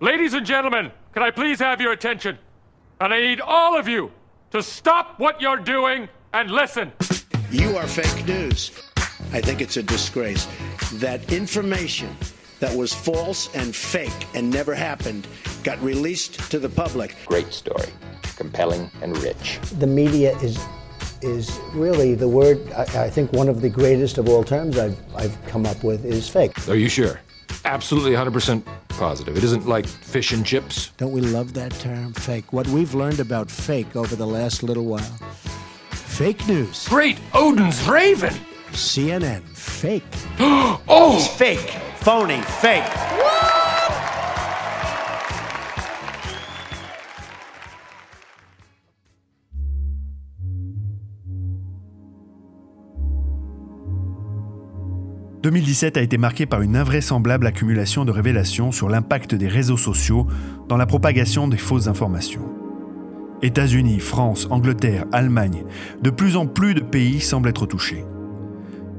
Ladies and gentlemen, can I please have your attention? And I need all of you to stop what you're doing and listen. You are fake news. I think it's a disgrace that information that was false and fake and never happened got released to the public. Great story, compelling and rich. The media is is really the word. I, I think one of the greatest of all terms I've I've come up with is fake. Are you sure? Absolutely 100% positive. It isn't like fish and chips. Don't we love that term, fake? What we've learned about fake over the last little while. Fake news. Great Odin's Raven. CNN, fake. oh! It's Fake. Phony. Fake. 2017 a été marqué par une invraisemblable accumulation de révélations sur l'impact des réseaux sociaux dans la propagation des fausses informations. États-Unis, France, Angleterre, Allemagne, de plus en plus de pays semblent être touchés.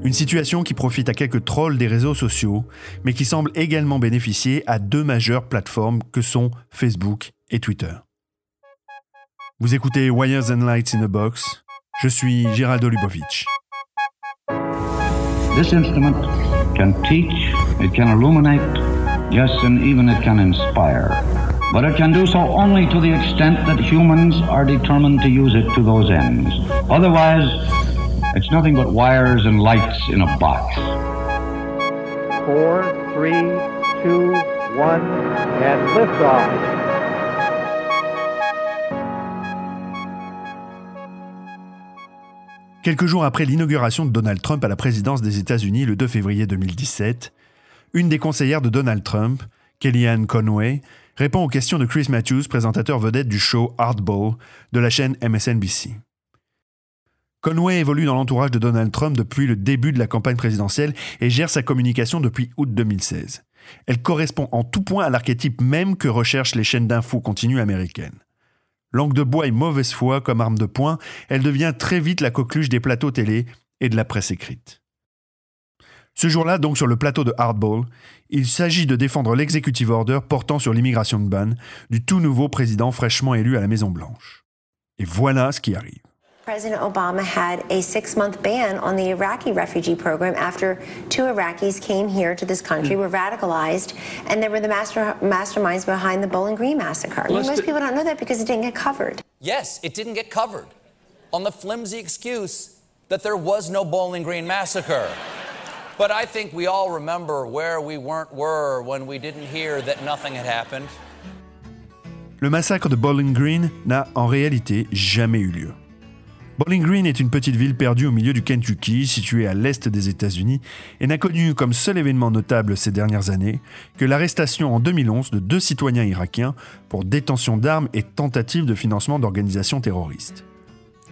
Une situation qui profite à quelques trolls des réseaux sociaux, mais qui semble également bénéficier à deux majeures plateformes que sont Facebook et Twitter. Vous écoutez Wires and Lights in a Box. Je suis Géraldo Lubovitch. Can teach, it can illuminate, yes, and even it can inspire. But it can do so only to the extent that humans are determined to use it to those ends. Otherwise, it's nothing but wires and lights in a box. Four, three, two, one, and liftoff. Quelques jours après l'inauguration de Donald Trump à la présidence des États-Unis le 2 février 2017, une des conseillères de Donald Trump, Kellyanne Conway, répond aux questions de Chris Matthews, présentateur vedette du show Hardball de la chaîne MSNBC. Conway évolue dans l'entourage de Donald Trump depuis le début de la campagne présidentielle et gère sa communication depuis août 2016. Elle correspond en tout point à l'archétype même que recherchent les chaînes d'infos continues américaines. Langue de bois et mauvaise foi comme arme de poing, elle devient très vite la coqueluche des plateaux télé et de la presse écrite. Ce jour-là, donc sur le plateau de Hardball, il s'agit de défendre l'executive order portant sur l'immigration de ban du tout nouveau président fraîchement élu à la Maison-Blanche. Et voilà ce qui arrive. President Obama had a six month ban on the Iraqi refugee program after two Iraqis came here to this country, hmm. were radicalized, and they were the master, masterminds behind the Bowling Green massacre. I mean, most people don't know that because it didn't get covered. Yes, it didn't get covered on the flimsy excuse that there was no Bowling Green massacre. But I think we all remember where we weren't were when we didn't hear that nothing had happened. Le massacre de Bowling Green n'a en réalité jamais eu lieu. Bowling Green est une petite ville perdue au milieu du Kentucky, située à l'est des États-Unis, et n'a connu comme seul événement notable ces dernières années que l'arrestation en 2011 de deux citoyens irakiens pour détention d'armes et tentative de financement d'organisations terroristes.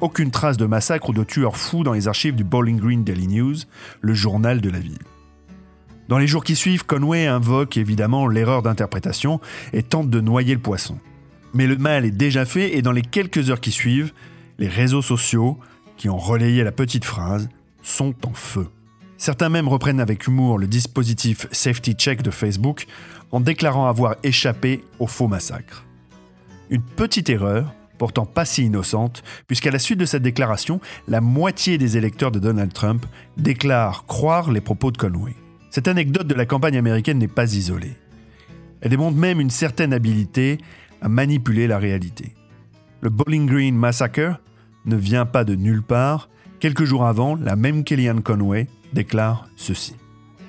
Aucune trace de massacre ou de tueurs fous dans les archives du Bowling Green Daily News, le journal de la ville. Dans les jours qui suivent, Conway invoque évidemment l'erreur d'interprétation et tente de noyer le poisson. Mais le mal est déjà fait et dans les quelques heures qui suivent, les réseaux sociaux, qui ont relayé la petite phrase, sont en feu. Certains même reprennent avec humour le dispositif Safety Check de Facebook en déclarant avoir échappé au faux massacre. Une petite erreur, pourtant pas si innocente, puisqu'à la suite de cette déclaration, la moitié des électeurs de Donald Trump déclarent croire les propos de Conway. Cette anecdote de la campagne américaine n'est pas isolée. Elle démontre même une certaine habileté à manipuler la réalité. Le Bowling Green Massacre ne vient pas de nulle part. Quelques jours avant, la même Kellyanne Conway déclare ceci.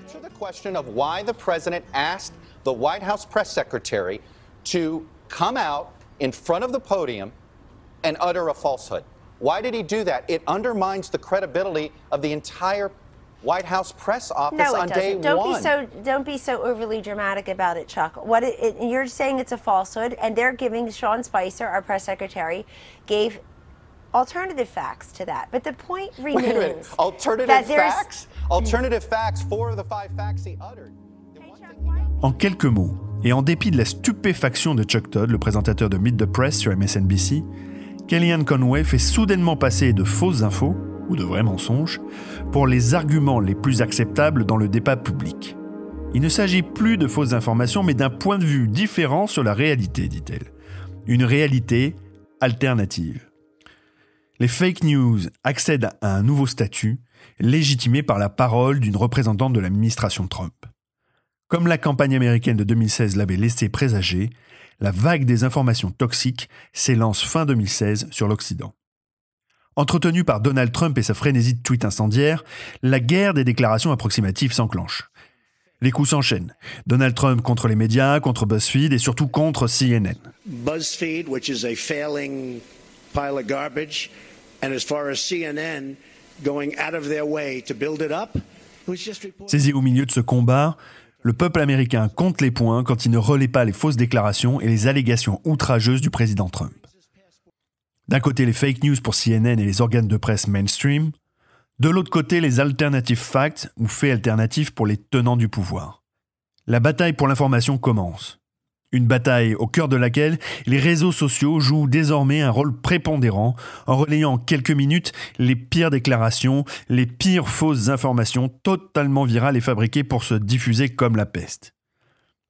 Answer the question of why the president asked the White House press secretary to come out in front of the podium and utter a falsehood. Why did he do that? It undermines the credibility of the entire White House press office no, it on doesn't. day don't one. Be so, don't be so overly dramatic about it, Chuck. What it, it, you're saying it's a falsehood, and they're giving Sean Spicer, our press secretary, gave alternative facts to that. But the point remains Wait a minute. Alternative that there's- facts? Alternative facts, four of the five facts he uttered. En quelques mots, et en dépit de la stupéfaction de Chuck Todd, le présentateur de Meet the Press sur MSNBC, Kellyanne Conway fait soudainement passer de fausses infos, ou de vrais mensonges, pour les arguments les plus acceptables dans le débat public. Il ne s'agit plus de fausses informations, mais d'un point de vue différent sur la réalité, dit-elle. Une réalité alternative. Les fake news accèdent à un nouveau statut, légitimé par la parole d'une représentante de l'administration Trump. Comme la campagne américaine de 2016 l'avait laissé présager, la vague des informations toxiques s'élance fin 2016 sur l'Occident. Entretenue par Donald Trump et sa frénésie de tweets incendiaires, la guerre des déclarations approximatives s'enclenche. Les coups s'enchaînent. Donald Trump contre les médias, contre BuzzFeed et surtout contre CNN. BuzzFeed, which is a failing pile of garbage, Saisi au milieu de ce combat, le peuple américain compte les points quand il ne relaie pas les fausses déclarations et les allégations outrageuses du président Trump. D'un côté, les fake news pour CNN et les organes de presse mainstream, de l'autre côté, les alternative facts ou faits alternatifs pour les tenants du pouvoir. La bataille pour l'information commence. Une bataille au cœur de laquelle les réseaux sociaux jouent désormais un rôle prépondérant en relayant en quelques minutes les pires déclarations, les pires fausses informations totalement virales et fabriquées pour se diffuser comme la peste.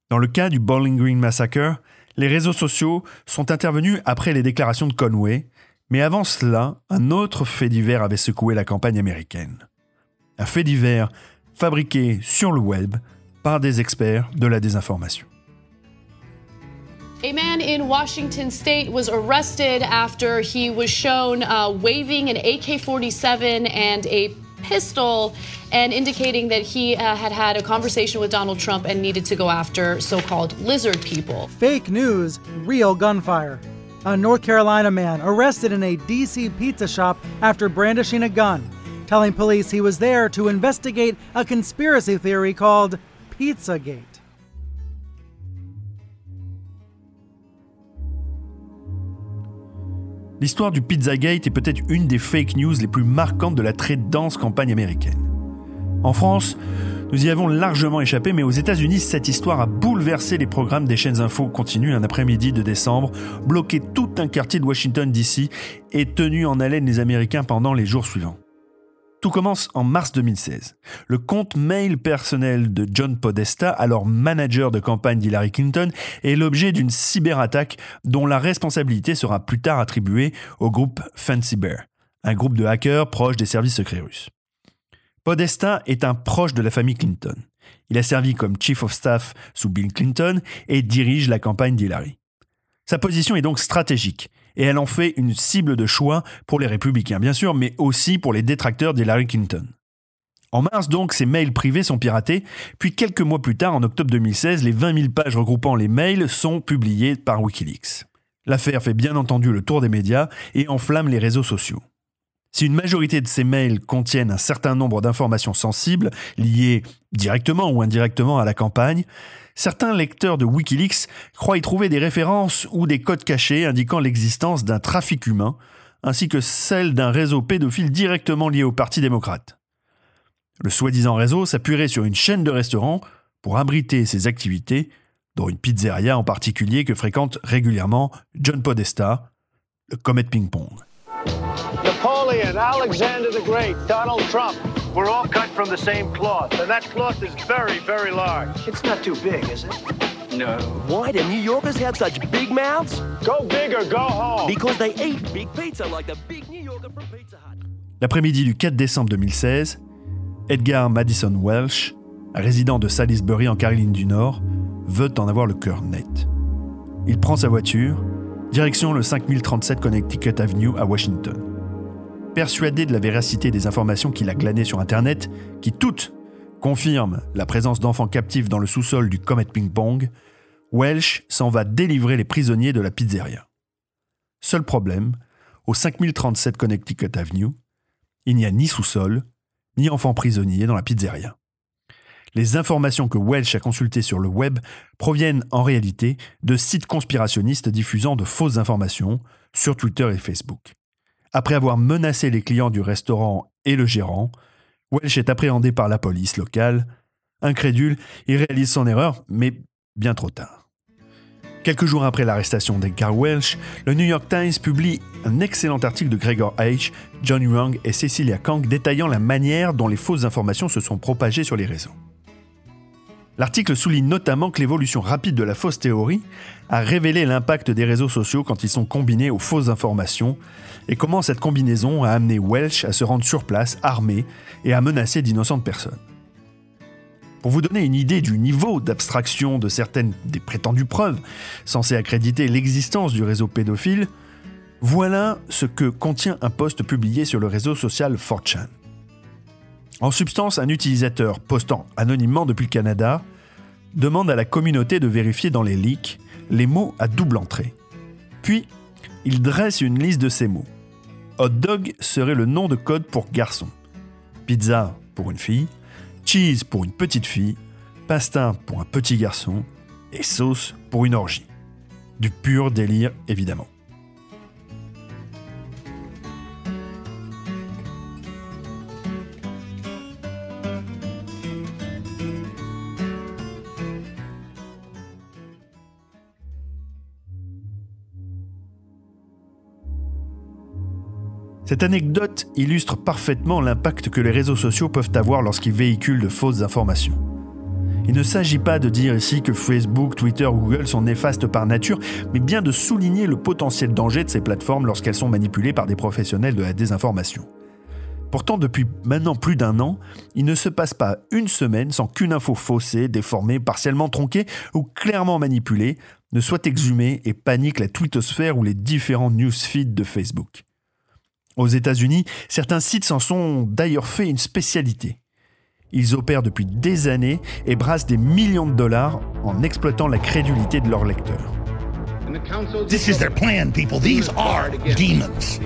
Dans le cas du Bowling Green Massacre, les réseaux sociaux sont intervenus après les déclarations de Conway, mais avant cela, un autre fait divers avait secoué la campagne américaine. Un fait divers fabriqué sur le web par des experts de la désinformation. A man in Washington state was arrested after he was shown uh, waving an AK 47 and a pistol and indicating that he uh, had had a conversation with Donald Trump and needed to go after so called lizard people. Fake news, real gunfire. A North Carolina man arrested in a DC pizza shop after brandishing a gun, telling police he was there to investigate a conspiracy theory called Pizzagate. L'histoire du Pizzagate est peut-être une des fake news les plus marquantes de la très dense campagne américaine. En France, nous y avons largement échappé, mais aux États-Unis, cette histoire a bouleversé les programmes des chaînes info continues un après-midi de décembre, bloqué tout un quartier de Washington DC et tenu en haleine les Américains pendant les jours suivants. Tout commence en mars 2016. Le compte mail personnel de John Podesta, alors manager de campagne d'Hillary Clinton, est l'objet d'une cyberattaque dont la responsabilité sera plus tard attribuée au groupe Fancy Bear, un groupe de hackers proche des services secrets russes. Podesta est un proche de la famille Clinton. Il a servi comme chief of staff sous Bill Clinton et dirige la campagne d'Hillary. Sa position est donc stratégique et elle en fait une cible de choix pour les républicains, bien sûr, mais aussi pour les détracteurs d'Hillary Clinton. En mars donc, ces mails privés sont piratés, puis quelques mois plus tard, en octobre 2016, les 20 000 pages regroupant les mails sont publiées par Wikileaks. L'affaire fait bien entendu le tour des médias et enflamme les réseaux sociaux. Si une majorité de ces mails contiennent un certain nombre d'informations sensibles, liées directement ou indirectement à la campagne, certains lecteurs de Wikileaks croient y trouver des références ou des codes cachés indiquant l'existence d'un trafic humain, ainsi que celle d'un réseau pédophile directement lié au Parti démocrate. Le soi-disant réseau s'appuierait sur une chaîne de restaurants pour abriter ses activités, dont une pizzeria en particulier que fréquente régulièrement John Podesta, le Comet Ping Pong. Napoleon, Alexander the Great, Donald Trump. We're all cut from the same cloth, and that cloth is very, very large. It's not too big, is it? No. Why do New Yorkers have such big mouths? Go big or go home. Because they eat big pizza like the big New Yorker from Pizza Hut. L'après-midi du 4 décembre 2016, Edgar Madison Welsh, résident de Salisbury en Caroline du Nord, veut en avoir le cœur net. Il prend sa voiture, direction le 5037 Connecticut Avenue à Washington. Persuadé de la véracité des informations qu'il a glanées sur Internet, qui toutes confirment la présence d'enfants captifs dans le sous-sol du Comet Ping Pong, Welsh s'en va délivrer les prisonniers de la pizzeria. Seul problème, au 5037 Connecticut Avenue, il n'y a ni sous-sol, ni enfants prisonniers dans la pizzeria. Les informations que Welsh a consultées sur le web proviennent en réalité de sites conspirationnistes diffusant de fausses informations sur Twitter et Facebook. Après avoir menacé les clients du restaurant et le gérant, Welsh est appréhendé par la police locale. Incrédule, il réalise son erreur, mais bien trop tard. Quelques jours après l'arrestation d'Edgar Welsh, le New York Times publie un excellent article de Gregor H., John Young et Cecilia Kang détaillant la manière dont les fausses informations se sont propagées sur les réseaux. L'article souligne notamment que l'évolution rapide de la fausse théorie a révélé l'impact des réseaux sociaux quand ils sont combinés aux fausses informations et comment cette combinaison a amené Welch à se rendre sur place armé et à menacer d'innocentes personnes. Pour vous donner une idée du niveau d'abstraction de certaines des prétendues preuves censées accréditer l'existence du réseau pédophile, voilà ce que contient un post publié sur le réseau social 4chan. En substance, un utilisateur postant anonymement depuis le Canada demande à la communauté de vérifier dans les leaks les mots à double entrée. Puis, il dresse une liste de ces mots. Hot dog serait le nom de code pour garçon. Pizza pour une fille. Cheese pour une petite fille. Pasta pour un petit garçon. Et sauce pour une orgie. Du pur délire, évidemment. Cette anecdote illustre parfaitement l'impact que les réseaux sociaux peuvent avoir lorsqu'ils véhiculent de fausses informations. Il ne s'agit pas de dire ici que Facebook, Twitter ou Google sont néfastes par nature, mais bien de souligner le potentiel danger de ces plateformes lorsqu'elles sont manipulées par des professionnels de la désinformation. Pourtant, depuis maintenant plus d'un an, il ne se passe pas une semaine sans qu'une info faussée, déformée, partiellement tronquée ou clairement manipulée ne soit exhumée et panique la twittosphère ou les différents newsfeeds de Facebook. Aux États-Unis, certains sites s'en sont d'ailleurs fait une spécialité. Ils opèrent depuis des années et brassent des millions de dollars en exploitant la crédulité de leurs lecteurs. This is their plan, people. These are demons.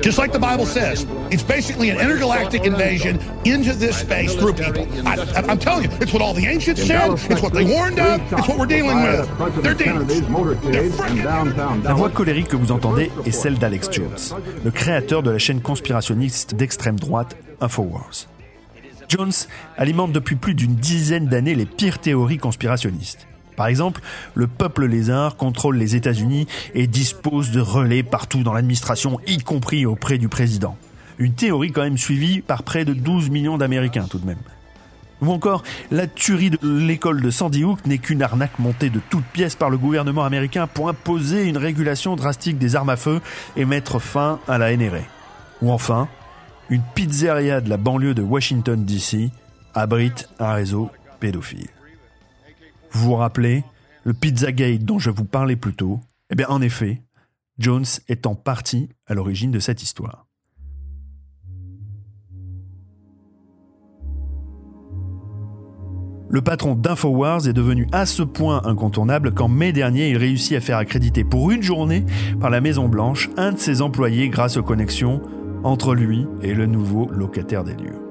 Just like the Bible says, it's basically an intergalactic invasion into this space through people. I, I'm telling you, it's what all the ancients said, it's what they warned of, it's what we're dealing with. They're demons. La voix colérique que vous entendez est celle d'Alex Jones, le créateur de la chaîne conspirationniste d'extrême droite Infowars. Jones alimente depuis plus d'une dizaine d'années les pires théories conspirationnistes. Par exemple, le peuple lézard contrôle les États-Unis et dispose de relais partout dans l'administration, y compris auprès du président. Une théorie quand même suivie par près de 12 millions d'Américains tout de même. Ou encore, la tuerie de l'école de Sandy Hook n'est qu'une arnaque montée de toutes pièces par le gouvernement américain pour imposer une régulation drastique des armes à feu et mettre fin à la NRA. Ou enfin, une pizzeria de la banlieue de Washington DC abrite un réseau pédophile. Vous vous rappelez le Pizzagate dont je vous parlais plus tôt? Eh bien, en effet, Jones est en partie à l'origine de cette histoire. Le patron d'Infowars est devenu à ce point incontournable qu'en mai dernier, il réussit à faire accréditer pour une journée par la Maison Blanche un de ses employés grâce aux connexions entre lui et le nouveau locataire des lieux.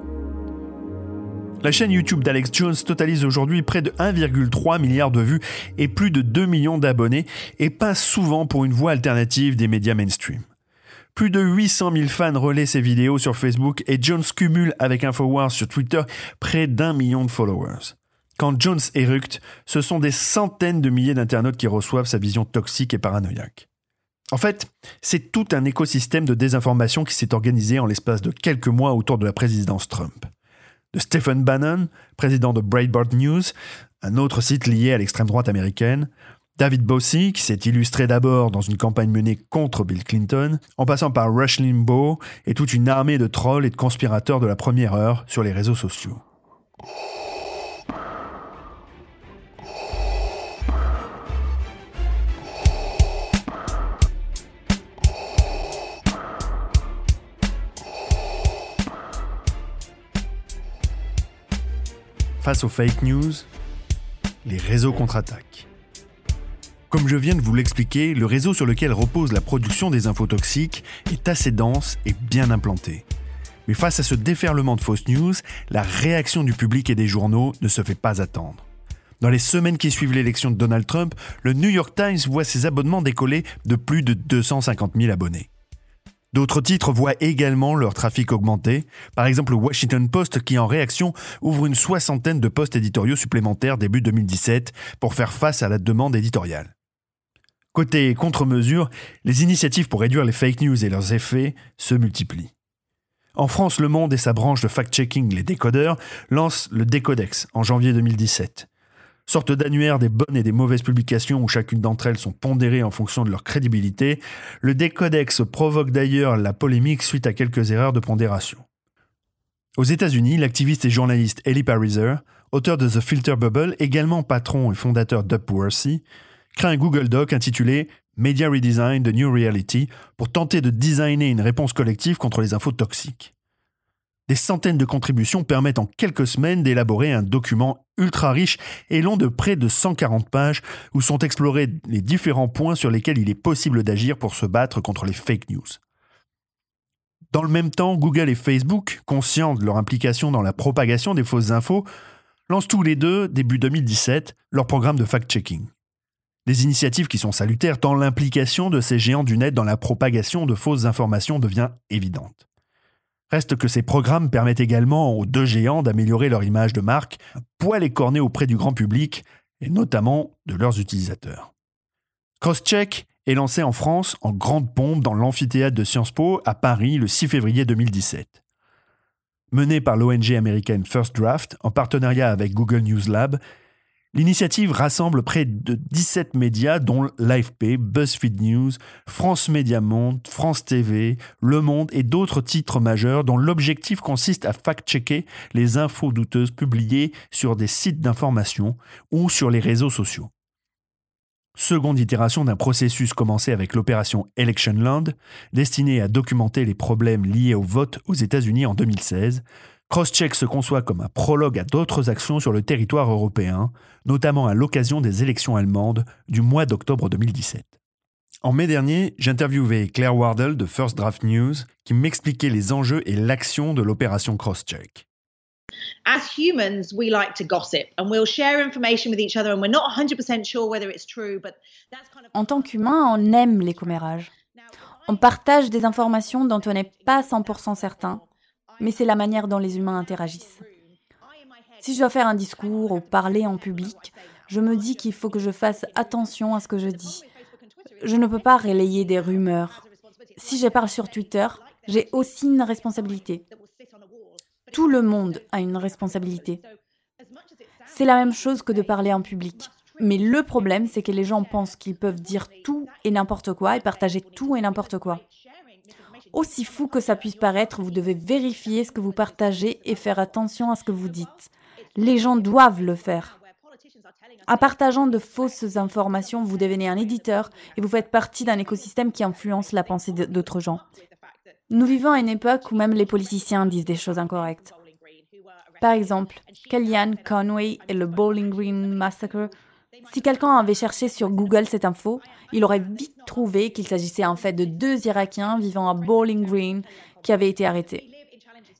La chaîne YouTube d'Alex Jones totalise aujourd'hui près de 1,3 milliard de vues et plus de 2 millions d'abonnés et passe souvent pour une voix alternative des médias mainstream. Plus de 800 000 fans relaient ses vidéos sur Facebook et Jones cumule avec Infowars sur Twitter près d'un million de followers. Quand Jones éructe, ce sont des centaines de milliers d'internautes qui reçoivent sa vision toxique et paranoïaque. En fait, c'est tout un écosystème de désinformation qui s'est organisé en l'espace de quelques mois autour de la présidence Trump de Stephen Bannon, président de Breitbart News, un autre site lié à l'extrême droite américaine, David Bossy, qui s'est illustré d'abord dans une campagne menée contre Bill Clinton, en passant par Rush Limbaugh et toute une armée de trolls et de conspirateurs de la première heure sur les réseaux sociaux. Face aux fake news, les réseaux contre-attaquent. Comme je viens de vous l'expliquer, le réseau sur lequel repose la production des infos toxiques est assez dense et bien implanté. Mais face à ce déferlement de fausses news, la réaction du public et des journaux ne se fait pas attendre. Dans les semaines qui suivent l'élection de Donald Trump, le New York Times voit ses abonnements décoller de plus de 250 000 abonnés. D'autres titres voient également leur trafic augmenter, par exemple le Washington Post qui en réaction ouvre une soixantaine de postes éditoriaux supplémentaires début 2017 pour faire face à la demande éditoriale. Côté contre-mesure, les initiatives pour réduire les fake news et leurs effets se multiplient. En France, Le Monde et sa branche de fact-checking Les Décodeurs lancent le Décodex en janvier 2017. Sorte d'annuaire des bonnes et des mauvaises publications où chacune d'entre elles sont pondérées en fonction de leur crédibilité, le décodex provoque d'ailleurs la polémique suite à quelques erreurs de pondération. Aux États-Unis, l'activiste et journaliste Ellie Pariser, auteur de The Filter Bubble, également patron et fondateur d'Upworthy, crée un Google Doc intitulé Media Redesign The New Reality pour tenter de designer une réponse collective contre les infos toxiques. Des centaines de contributions permettent en quelques semaines d'élaborer un document ultra riche et long de près de 140 pages où sont explorés les différents points sur lesquels il est possible d'agir pour se battre contre les fake news. Dans le même temps, Google et Facebook, conscients de leur implication dans la propagation des fausses infos, lancent tous les deux, début 2017, leur programme de fact-checking. Des initiatives qui sont salutaires tant l'implication de ces géants du net dans la propagation de fausses informations devient évidente. Reste que ces programmes permettent également aux deux géants d'améliorer leur image de marque, poil écorné auprès du grand public, et notamment de leurs utilisateurs. Crosscheck est lancé en France en grande pompe dans l'amphithéâtre de Sciences Po à Paris le 6 février 2017. Mené par l'ONG américaine First Draft en partenariat avec Google News Lab, L'initiative rassemble près de 17 médias dont l'AFP, BuzzFeed News, France Média Monde, France TV, Le Monde et d'autres titres majeurs dont l'objectif consiste à fact-checker les infos douteuses publiées sur des sites d'information ou sur les réseaux sociaux. Seconde itération d'un processus commencé avec l'opération Electionland, destinée à documenter les problèmes liés au vote aux États-Unis en 2016, Crosscheck se conçoit comme un prologue à d'autres actions sur le territoire européen, notamment à l'occasion des élections allemandes du mois d'octobre 2017. En mai dernier, j'interviewais Claire Wardle de First Draft News qui m'expliquait les enjeux et l'action de l'opération Crosscheck. As humans, we like to gossip and we'll share information with each other and we're not 100% sure whether it's true, but that's kind of En tant qu'humain, on aime les commérages. On partage des informations dont on n'est pas 100% certain, mais c'est la manière dont les humains interagissent. Si je dois faire un discours ou parler en public, je me dis qu'il faut que je fasse attention à ce que je dis. Je ne peux pas relayer des rumeurs. Si je parle sur Twitter, j'ai aussi une responsabilité. Tout le monde a une responsabilité. C'est la même chose que de parler en public. Mais le problème, c'est que les gens pensent qu'ils peuvent dire tout et n'importe quoi et partager tout et n'importe quoi. Aussi fou que ça puisse paraître, vous devez vérifier ce que vous partagez et faire attention à ce que vous dites. Les gens doivent le faire. En partageant de fausses informations, vous devenez un éditeur et vous faites partie d'un écosystème qui influence la pensée d'autres gens. Nous vivons à une époque où même les politiciens disent des choses incorrectes. Par exemple, Kellyanne Conway et le Bowling Green Massacre si quelqu'un avait cherché sur Google cette info, il aurait vite trouvé qu'il s'agissait en fait de deux Irakiens vivant à Bowling Green qui avaient été arrêtés.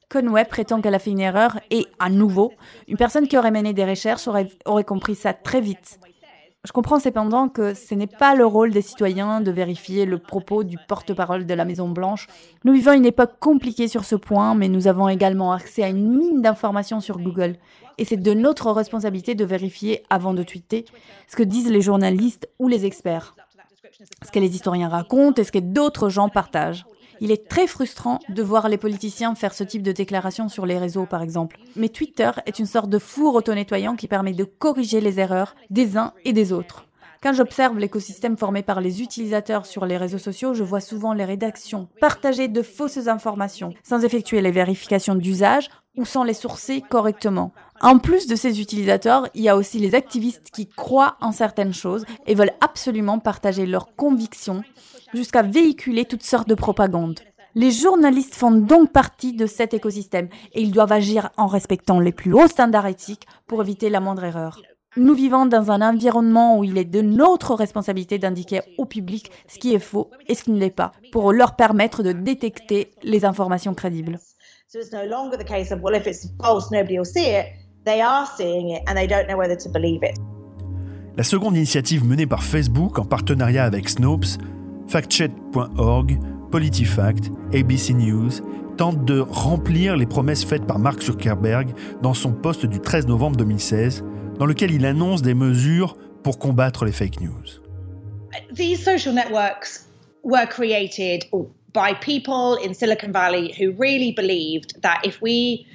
Conway prétend qu'elle a fait une erreur et, à nouveau, une personne qui aurait mené des recherches aurait, aurait compris ça très vite. Je comprends cependant que ce n'est pas le rôle des citoyens de vérifier le propos du porte-parole de la Maison-Blanche. Nous vivons une époque compliquée sur ce point, mais nous avons également accès à une mine d'informations sur Google. Et c'est de notre responsabilité de vérifier avant de tweeter ce que disent les journalistes ou les experts, ce que les historiens racontent et ce que d'autres gens partagent. Il est très frustrant de voir les politiciens faire ce type de déclarations sur les réseaux, par exemple. Mais Twitter est une sorte de four auto-nettoyant qui permet de corriger les erreurs des uns et des autres. Quand j'observe l'écosystème formé par les utilisateurs sur les réseaux sociaux, je vois souvent les rédactions partager de fausses informations sans effectuer les vérifications d'usage ou sans les sourcer correctement. En plus de ces utilisateurs, il y a aussi les activistes qui croient en certaines choses et veulent absolument partager leurs convictions jusqu'à véhiculer toutes sortes de propagandes. Les journalistes font donc partie de cet écosystème et ils doivent agir en respectant les plus hauts standards éthiques pour éviter la moindre erreur. Nous vivons dans un environnement où il est de notre responsabilité d'indiquer au public ce qui est faux et ce qui ne l'est pas, pour leur permettre de détecter les informations crédibles. La seconde initiative menée par Facebook en partenariat avec Snopes, factcheck.org, PolitiFact, ABC News, tente de remplir les promesses faites par Mark Zuckerberg dans son poste du 13 novembre 2016 dans lequel il annonce des mesures pour combattre les fake news. These social networks were created by people in Silicon Valley who really believed that if we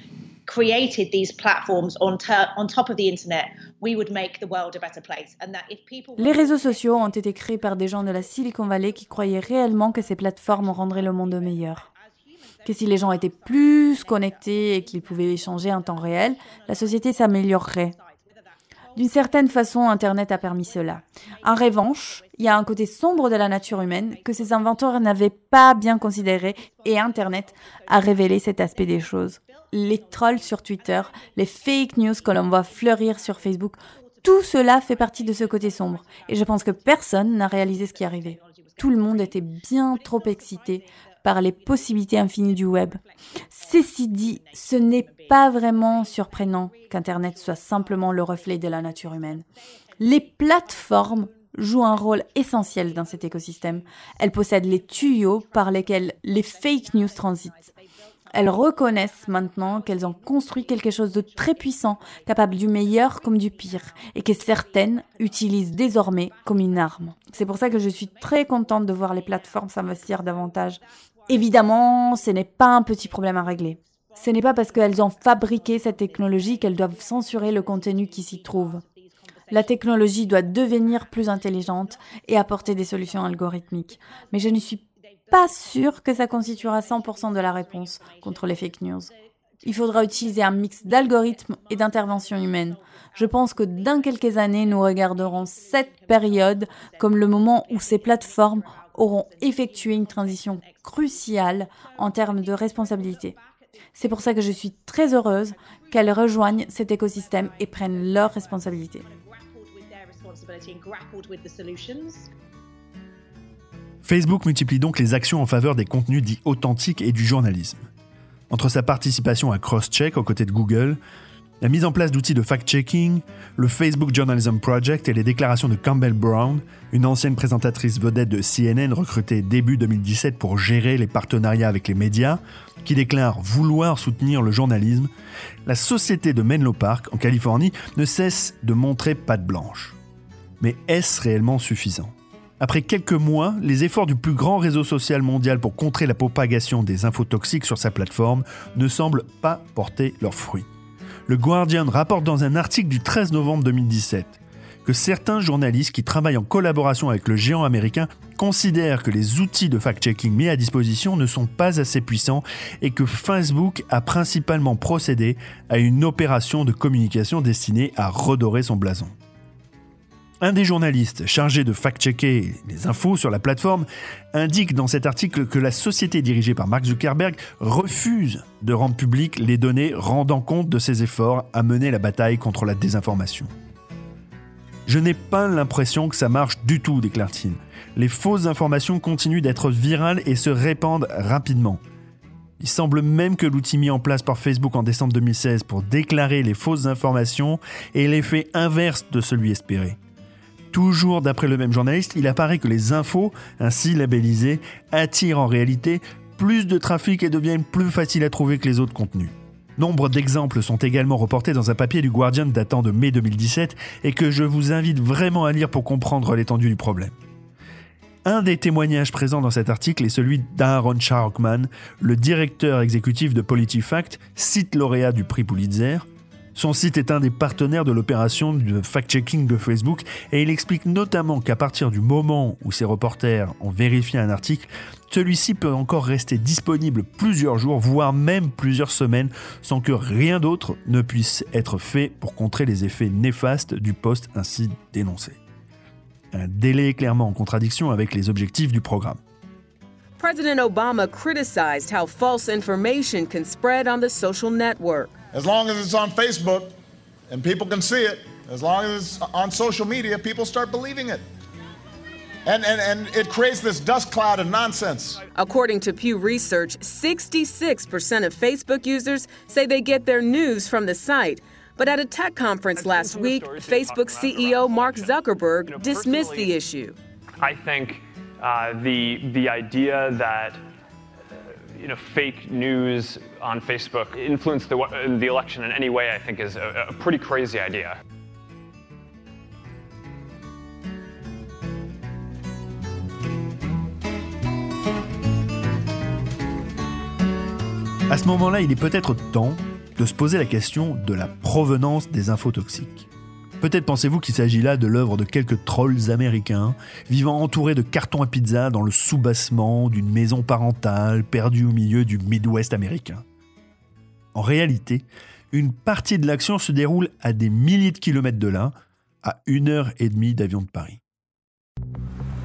created these platforms on, on top of the internet Les réseaux sociaux ont été créés par des gens de la Silicon Valley qui croyaient réellement que ces plateformes rendraient le monde meilleur. Que si les gens étaient plus connectés et qu'ils pouvaient échanger en temps réel, la société s'améliorerait. D'une certaine façon, Internet a permis cela. En revanche, il y a un côté sombre de la nature humaine que ces inventeurs n'avaient pas bien considéré et Internet a révélé cet aspect des choses. Les trolls sur Twitter, les fake news que l'on voit fleurir sur Facebook, tout cela fait partie de ce côté sombre. Et je pense que personne n'a réalisé ce qui arrivait. Tout le monde était bien trop excité par les possibilités infinies du web. Ceci dit, ce n'est pas vraiment surprenant qu'Internet soit simplement le reflet de la nature humaine. Les plateformes jouent un rôle essentiel dans cet écosystème. Elles possèdent les tuyaux par lesquels les fake news transitent. Elles reconnaissent maintenant qu'elles ont construit quelque chose de très puissant, capable du meilleur comme du pire, et que certaines utilisent désormais comme une arme. C'est pour ça que je suis très contente de voir les plateformes s'investir davantage. Évidemment, ce n'est pas un petit problème à régler. Ce n'est pas parce qu'elles ont fabriqué cette technologie qu'elles doivent censurer le contenu qui s'y trouve. La technologie doit devenir plus intelligente et apporter des solutions algorithmiques. Mais je ne suis pas sûre que ça constituera 100% de la réponse contre les fake news. Il faudra utiliser un mix d'algorithmes et d'interventions humaines. Je pense que dans quelques années, nous regarderons cette période comme le moment où ces plateformes auront effectué une transition cruciale en termes de responsabilité. C'est pour ça que je suis très heureuse qu'elles rejoignent cet écosystème et prennent leurs responsabilités. Facebook multiplie donc les actions en faveur des contenus dits authentiques et du journalisme. Entre sa participation à Crosscheck aux côtés de Google, la mise en place d'outils de fact-checking, le Facebook Journalism Project et les déclarations de Campbell Brown, une ancienne présentatrice vedette de CNN recrutée début 2017 pour gérer les partenariats avec les médias, qui déclare vouloir soutenir le journalisme, la société de Menlo Park, en Californie, ne cesse de montrer patte blanche. Mais est-ce réellement suffisant? Après quelques mois, les efforts du plus grand réseau social mondial pour contrer la propagation des infos toxiques sur sa plateforme ne semblent pas porter leurs fruits le Guardian rapporte dans un article du 13 novembre 2017 que certains journalistes qui travaillent en collaboration avec le géant américain considèrent que les outils de fact-checking mis à disposition ne sont pas assez puissants et que Facebook a principalement procédé à une opération de communication destinée à redorer son blason. Un des journalistes chargés de fact-checker les infos sur la plateforme indique dans cet article que la société dirigée par Mark Zuckerberg refuse de rendre publiques les données rendant compte de ses efforts à mener la bataille contre la désinformation. Je n'ai pas l'impression que ça marche du tout, déclare-t-il. Les fausses informations continuent d'être virales et se répandent rapidement. Il semble même que l'outil mis en place par Facebook en décembre 2016 pour déclarer les fausses informations ait l'effet inverse de celui espéré. Toujours d'après le même journaliste, il apparaît que les infos, ainsi labellisées, attirent en réalité plus de trafic et deviennent plus faciles à trouver que les autres contenus. Nombre d'exemples sont également reportés dans un papier du Guardian datant de mai 2017 et que je vous invite vraiment à lire pour comprendre l'étendue du problème. Un des témoignages présents dans cet article est celui d'Aaron Sharkman, le directeur exécutif de PolitiFact, site lauréat du prix Pulitzer, son site est un des partenaires de l'opération de fact-checking de Facebook et il explique notamment qu'à partir du moment où ses reporters ont vérifié un article, celui-ci peut encore rester disponible plusieurs jours, voire même plusieurs semaines, sans que rien d'autre ne puisse être fait pour contrer les effets néfastes du poste ainsi dénoncé. Un délai clairement en contradiction avec les objectifs du programme. President Obama criticized how false information can spread on the social network. As long as it's on Facebook and people can see it, as long as it's on social media, people start believing it. And, and, and it creates this dust cloud of nonsense. According to Pew Research, 66% of Facebook users say they get their news from the site. But at a tech conference last week, Facebook CEO Mark Zuckerberg dismissed the issue. I think uh, the, the idea that you know, fake news on Facebook influence the, the election in any way, I think, is a, a pretty crazy idea. À ce moment-là, il est peut-être temps de se poser la question de la provenance des infos toxiques. Peut-être pensez-vous qu'il s'agit là de l'œuvre de quelques trolls américains, vivant entourés de cartons à pizza dans le sous-bassement d'une maison parentale perdue au milieu du Midwest américain. En réalité, une partie de l'action se déroule à des milliers de kilomètres de là, à une heure et demie d'avion de Paris.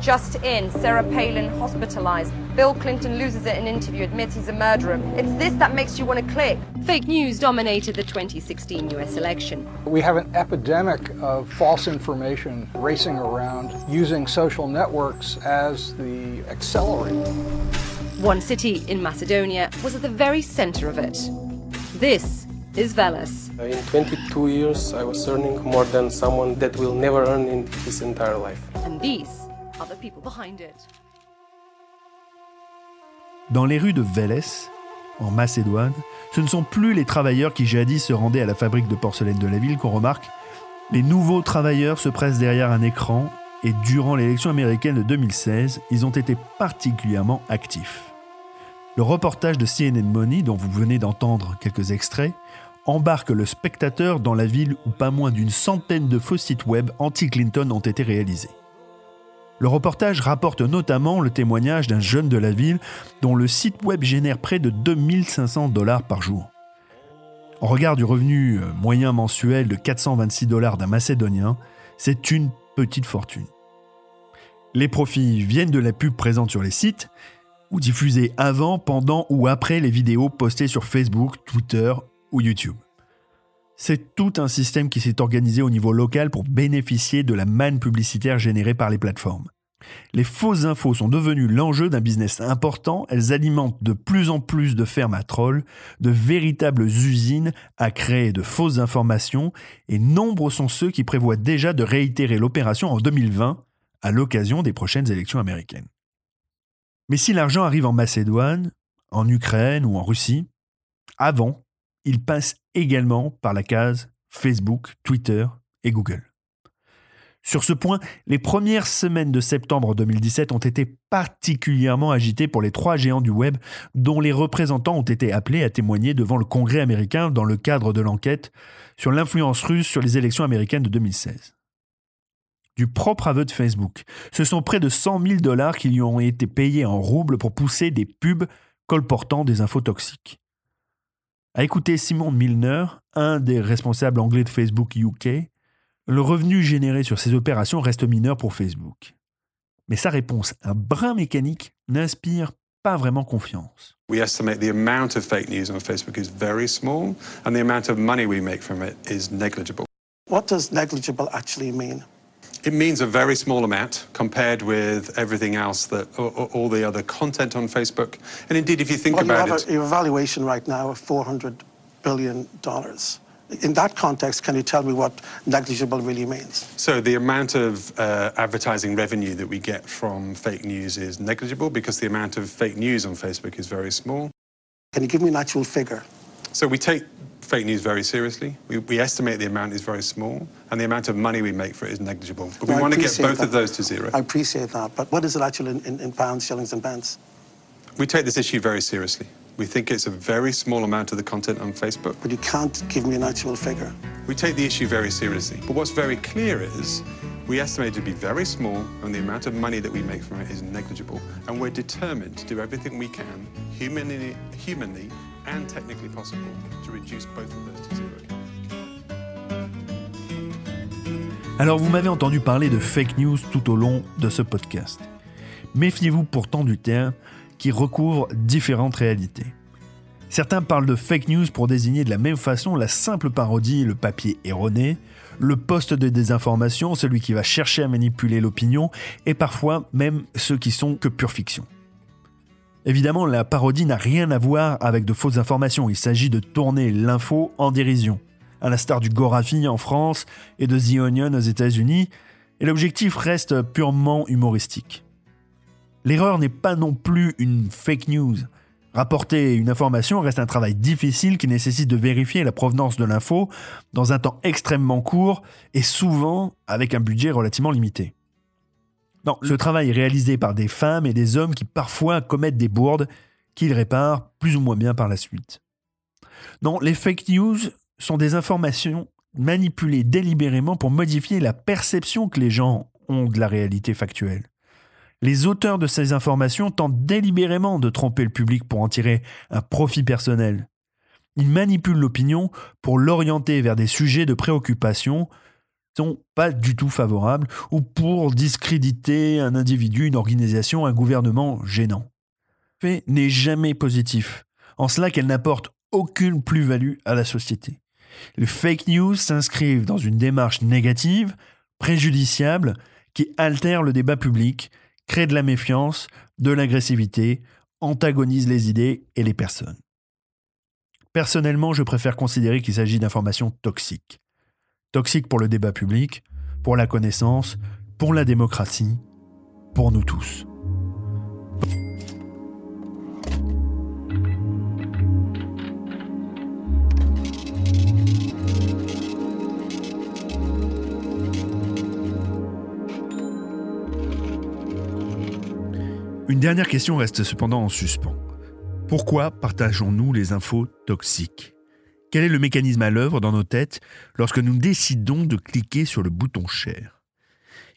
Just in, Sarah Palin hospitalized. Bill Clinton loses it in an interview, admits he's a murderer. It's this that makes you want to click. Fake news dominated the 2016 US election. We have an epidemic of false information racing around using social networks as the accelerator. One city in Macedonia was at the very center of it. This is. In 22 years, I was earning more than someone that will never earn in his entire life. And these are the people behind it. Dans les rues de Vélès, en Macédoine, ce ne sont plus les travailleurs qui jadis se rendaient à la fabrique de porcelaine de la ville qu'on remarque. Les nouveaux travailleurs se pressent derrière un écran et durant l'élection américaine de 2016, ils ont été particulièrement actifs. Le reportage de CNN Money, dont vous venez d'entendre quelques extraits, embarque le spectateur dans la ville où pas moins d'une centaine de faux sites web anti-Clinton ont été réalisés. Le reportage rapporte notamment le témoignage d'un jeune de la ville dont le site web génère près de 2500 dollars par jour. En regard du revenu euh, moyen mensuel de 426 dollars d'un Macédonien, c'est une petite fortune. Les profits viennent de la pub présente sur les sites, ou diffusée avant, pendant ou après les vidéos postées sur Facebook, Twitter ou YouTube. C'est tout un système qui s'est organisé au niveau local pour bénéficier de la manne publicitaire générée par les plateformes. Les fausses infos sont devenues l'enjeu d'un business important, elles alimentent de plus en plus de fermes à trolls, de véritables usines à créer de fausses informations, et nombreux sont ceux qui prévoient déjà de réitérer l'opération en 2020 à l'occasion des prochaines élections américaines. Mais si l'argent arrive en Macédoine, en Ukraine ou en Russie, avant, il passe également par la case Facebook, Twitter et Google. Sur ce point, les premières semaines de septembre 2017 ont été particulièrement agitées pour les trois géants du web dont les représentants ont été appelés à témoigner devant le Congrès américain dans le cadre de l'enquête sur l'influence russe sur les élections américaines de 2016. Du propre aveu de Facebook, ce sont près de 100 000 dollars qui lui ont été payés en roubles pour pousser des pubs colportant des infos toxiques. À écouter Simon Milner, un des responsables anglais de Facebook UK, le revenu généré sur ces opérations reste mineur pour Facebook. Mais sa réponse, un brin mécanique, n'inspire pas vraiment confiance. We estimate the amount of fake news on Facebook is very small and the amount of money we make from it is negligible. What does negligible actually mean? It means a very small amount compared with everything else that all the other content on Facebook. And indeed, if you think well, about you have it, a, your valuation right now of 400 billion dollars. In that context, can you tell me what negligible really means? So the amount of uh, advertising revenue that we get from fake news is negligible because the amount of fake news on Facebook is very small. Can you give me an actual figure? So we take fake news very seriously. We, we estimate the amount is very small, and the amount of money we make for it is negligible. But we I want to get both that. of those to zero. I appreciate that, but what is it actually in, in, in pounds, shillings, and pence? We take this issue very seriously. We think it's a very small amount of the content on Facebook. But you can't give me an actual figure. We take the issue very seriously. But what's very clear is we estimate it to be very small, and the amount of money that we make from it is negligible. And we're determined to do everything we can, humanly, humanly and technically possible, to reduce both of those to zero. Alors vous m'avez entendu parler de fake news tout au long de ce podcast. Méfiez-vous pourtant du terme qui recouvre différentes réalités. Certains parlent de fake news pour désigner de la même façon la simple parodie et le papier erroné, le poste de désinformation, celui qui va chercher à manipuler l'opinion, et parfois même ceux qui sont que pure fiction. Évidemment, la parodie n'a rien à voir avec de fausses informations, il s'agit de tourner l'info en dérision, à l'instar du Gorafi en France et de The Onion aux États-Unis, et l'objectif reste purement humoristique. L'erreur n'est pas non plus une fake news. Rapporter une information reste un travail difficile qui nécessite de vérifier la provenance de l'info dans un temps extrêmement court et souvent avec un budget relativement limité. Non, ce travail est réalisé par des femmes et des hommes qui parfois commettent des bourdes qu'ils réparent plus ou moins bien par la suite. Non, les fake news sont des informations manipulées délibérément pour modifier la perception que les gens ont de la réalité factuelle. Les auteurs de ces informations tentent délibérément de tromper le public pour en tirer un profit personnel. Ils manipulent l'opinion pour l'orienter vers des sujets de préoccupation qui sont pas du tout favorables ou pour discréditer un individu, une organisation, un gouvernement gênant. Le fait n'est jamais positif, en cela qu'elle n'apporte aucune plus-value à la société. Les fake news s'inscrivent dans une démarche négative, préjudiciable, qui altère le débat public, crée de la méfiance, de l'agressivité, antagonise les idées et les personnes. Personnellement, je préfère considérer qu'il s'agit d'informations toxiques. Toxiques pour le débat public, pour la connaissance, pour la démocratie, pour nous tous. Une dernière question reste cependant en suspens. Pourquoi partageons-nous les infos toxiques? Quel est le mécanisme à l'œuvre dans nos têtes lorsque nous décidons de cliquer sur le bouton Share?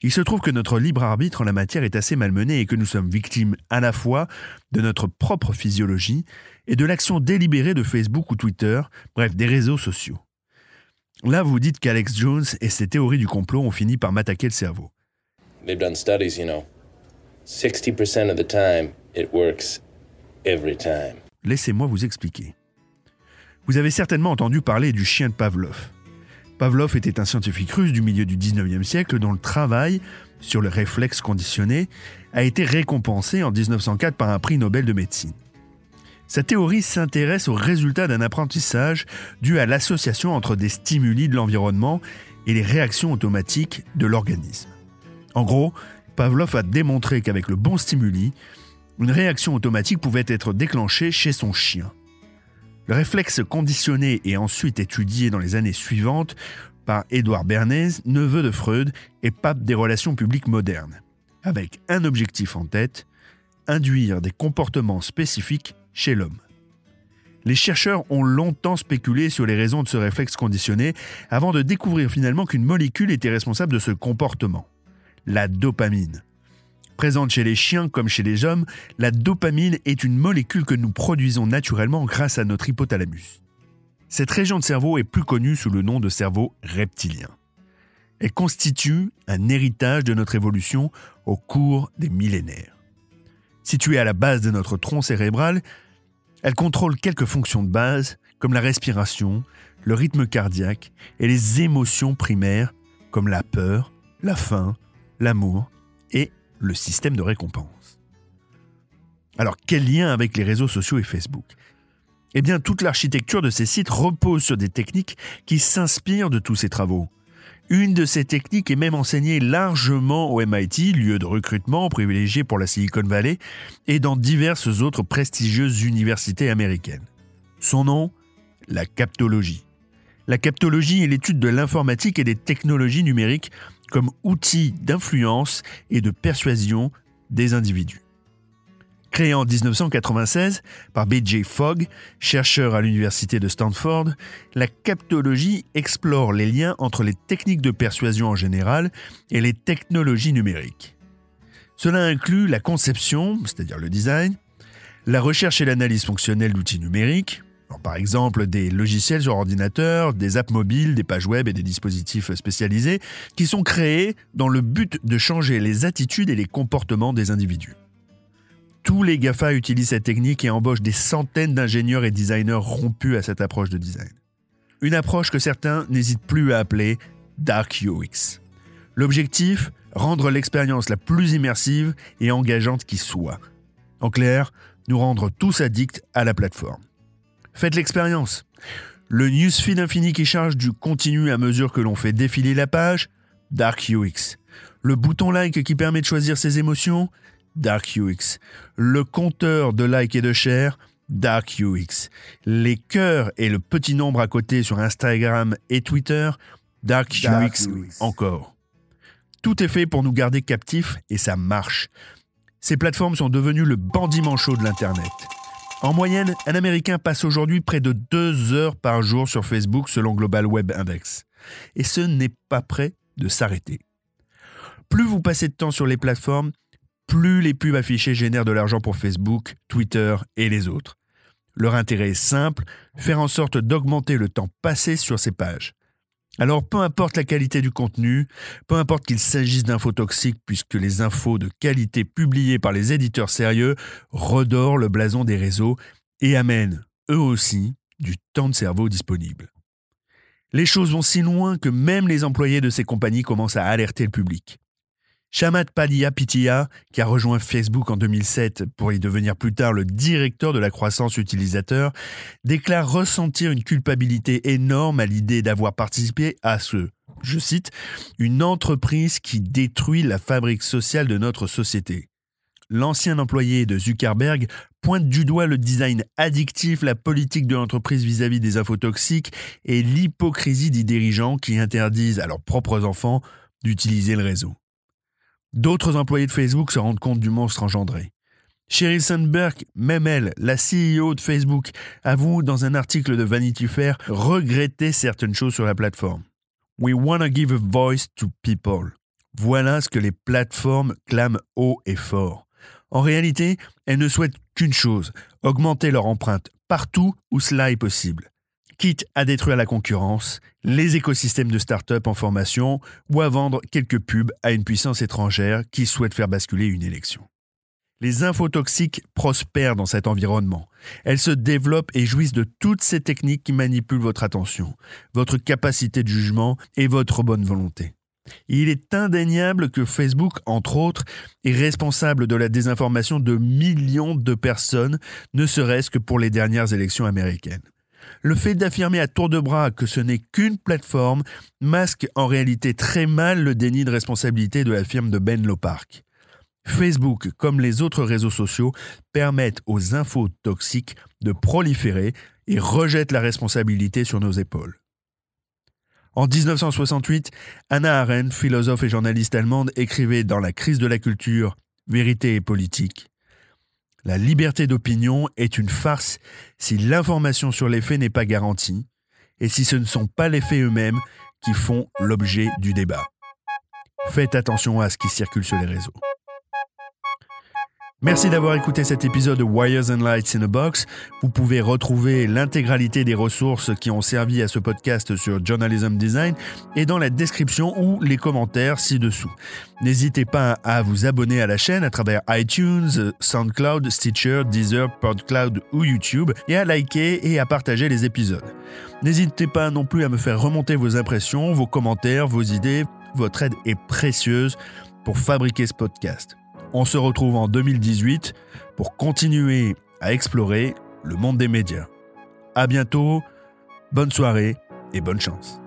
Il se trouve que notre libre arbitre en la matière est assez malmené et que nous sommes victimes à la fois de notre propre physiologie et de l'action délibérée de Facebook ou Twitter, bref, des réseaux sociaux. Là, vous dites qu'Alex Jones et ses théories du complot ont fini par m'attaquer le cerveau. 60% of the time, it works every time. Laissez-moi vous expliquer. Vous avez certainement entendu parler du chien de Pavlov. Pavlov était un scientifique russe du milieu du 19e siècle dont le travail sur le réflexe conditionné a été récompensé en 1904 par un prix Nobel de médecine. Sa théorie s'intéresse aux résultats d'un apprentissage dû à l'association entre des stimuli de l'environnement et les réactions automatiques de l'organisme. En gros, Pavlov a démontré qu'avec le bon stimuli, une réaction automatique pouvait être déclenchée chez son chien. Le réflexe conditionné est ensuite étudié dans les années suivantes par Édouard Bernays, neveu de Freud et pape des relations publiques modernes, avec un objectif en tête, induire des comportements spécifiques chez l'homme. Les chercheurs ont longtemps spéculé sur les raisons de ce réflexe conditionné avant de découvrir finalement qu'une molécule était responsable de ce comportement la dopamine. Présente chez les chiens comme chez les hommes, la dopamine est une molécule que nous produisons naturellement grâce à notre hypothalamus. Cette région de cerveau est plus connue sous le nom de cerveau reptilien. Elle constitue un héritage de notre évolution au cours des millénaires. Située à la base de notre tronc cérébral, elle contrôle quelques fonctions de base comme la respiration, le rythme cardiaque et les émotions primaires comme la peur, la faim, l'amour et le système de récompense. Alors quel lien avec les réseaux sociaux et Facebook? Eh bien toute l'architecture de ces sites repose sur des techniques qui s'inspirent de tous ces travaux. Une de ces techniques est même enseignée largement au MIT, lieu de recrutement privilégié pour la Silicon Valley, et dans diverses autres prestigieuses universités américaines. Son nom? La captologie. La captologie est l'étude de l'informatique et des technologies numériques comme outil d'influence et de persuasion des individus. Créé en 1996 par B.J. Fogg, chercheur à l'université de Stanford, la captologie explore les liens entre les techniques de persuasion en général et les technologies numériques. Cela inclut la conception, c'est-à-dire le design, la recherche et l'analyse fonctionnelle d'outils numériques, par exemple des logiciels sur ordinateur, des apps mobiles, des pages web et des dispositifs spécialisés qui sont créés dans le but de changer les attitudes et les comportements des individus. Tous les GAFA utilisent cette technique et embauchent des centaines d'ingénieurs et designers rompus à cette approche de design. Une approche que certains n'hésitent plus à appeler Dark UX. L'objectif Rendre l'expérience la plus immersive et engageante qui soit. En clair, nous rendre tous addicts à la plateforme. Faites l'expérience. Le newsfeed infini qui charge du continu à mesure que l'on fait défiler la page, Dark UX. Le bouton like qui permet de choisir ses émotions, Dark UX. Le compteur de like et de share, Dark UX. Les cœurs et le petit nombre à côté sur Instagram et Twitter, Dark, UX, encore. Tout est fait pour nous garder captifs et ça marche. Ces plateformes sont devenues le bandit manchot de l'Internet. En moyenne, un Américain passe aujourd'hui près de deux heures par jour sur Facebook selon Global Web Index. Et ce n'est pas prêt de s'arrêter. Plus vous passez de temps sur les plateformes, plus les pubs affichées génèrent de l'argent pour Facebook, Twitter et les autres. Leur intérêt est simple, faire en sorte d'augmenter le temps passé sur ces pages. Alors peu importe la qualité du contenu, peu importe qu'il s'agisse d'infos toxiques, puisque les infos de qualité publiées par les éditeurs sérieux redorent le blason des réseaux et amènent, eux aussi, du temps de cerveau disponible. Les choses vont si loin que même les employés de ces compagnies commencent à alerter le public. Shamat Padia Pitia, qui a rejoint Facebook en 2007 pour y devenir plus tard le directeur de la croissance utilisateur, déclare ressentir une culpabilité énorme à l'idée d'avoir participé à ce, je cite, une entreprise qui détruit la fabrique sociale de notre société. L'ancien employé de Zuckerberg pointe du doigt le design addictif, la politique de l'entreprise vis-à-vis des infos toxiques et l'hypocrisie des dirigeants qui interdisent à leurs propres enfants d'utiliser le réseau. D'autres employés de Facebook se rendent compte du monstre engendré. Sheryl Sandberg, même elle, la CEO de Facebook, avoue dans un article de Vanity Fair regretter certaines choses sur la plateforme. We wanna give a voice to people. Voilà ce que les plateformes clament haut et fort. En réalité, elles ne souhaitent qu'une chose, augmenter leur empreinte partout où cela est possible quitte à détruire la concurrence, les écosystèmes de start-up en formation ou à vendre quelques pubs à une puissance étrangère qui souhaite faire basculer une élection. Les infotoxiques prospèrent dans cet environnement. Elles se développent et jouissent de toutes ces techniques qui manipulent votre attention, votre capacité de jugement et votre bonne volonté. Il est indéniable que Facebook, entre autres, est responsable de la désinformation de millions de personnes, ne serait-ce que pour les dernières élections américaines. Le fait d'affirmer à tour de bras que ce n'est qu'une plateforme masque en réalité très mal le déni de responsabilité de la firme de Benlo Park. Facebook, comme les autres réseaux sociaux, permettent aux infos toxiques de proliférer et rejettent la responsabilité sur nos épaules. En 1968, Anna Arendt, philosophe et journaliste allemande, écrivait dans La crise de la culture, Vérité et politique la liberté d'opinion est une farce si l'information sur les faits n'est pas garantie et si ce ne sont pas les faits eux-mêmes qui font l'objet du débat. Faites attention à ce qui circule sur les réseaux. Merci d'avoir écouté cet épisode de Wires and Lights in a Box. Vous pouvez retrouver l'intégralité des ressources qui ont servi à ce podcast sur Journalism Design et dans la description ou les commentaires ci-dessous. N'hésitez pas à vous abonner à la chaîne à travers iTunes, SoundCloud, Stitcher, Deezer, PodCloud ou YouTube et à liker et à partager les épisodes. N'hésitez pas non plus à me faire remonter vos impressions, vos commentaires, vos idées. Votre aide est précieuse pour fabriquer ce podcast. On se retrouve en 2018 pour continuer à explorer le monde des médias. À bientôt, bonne soirée et bonne chance.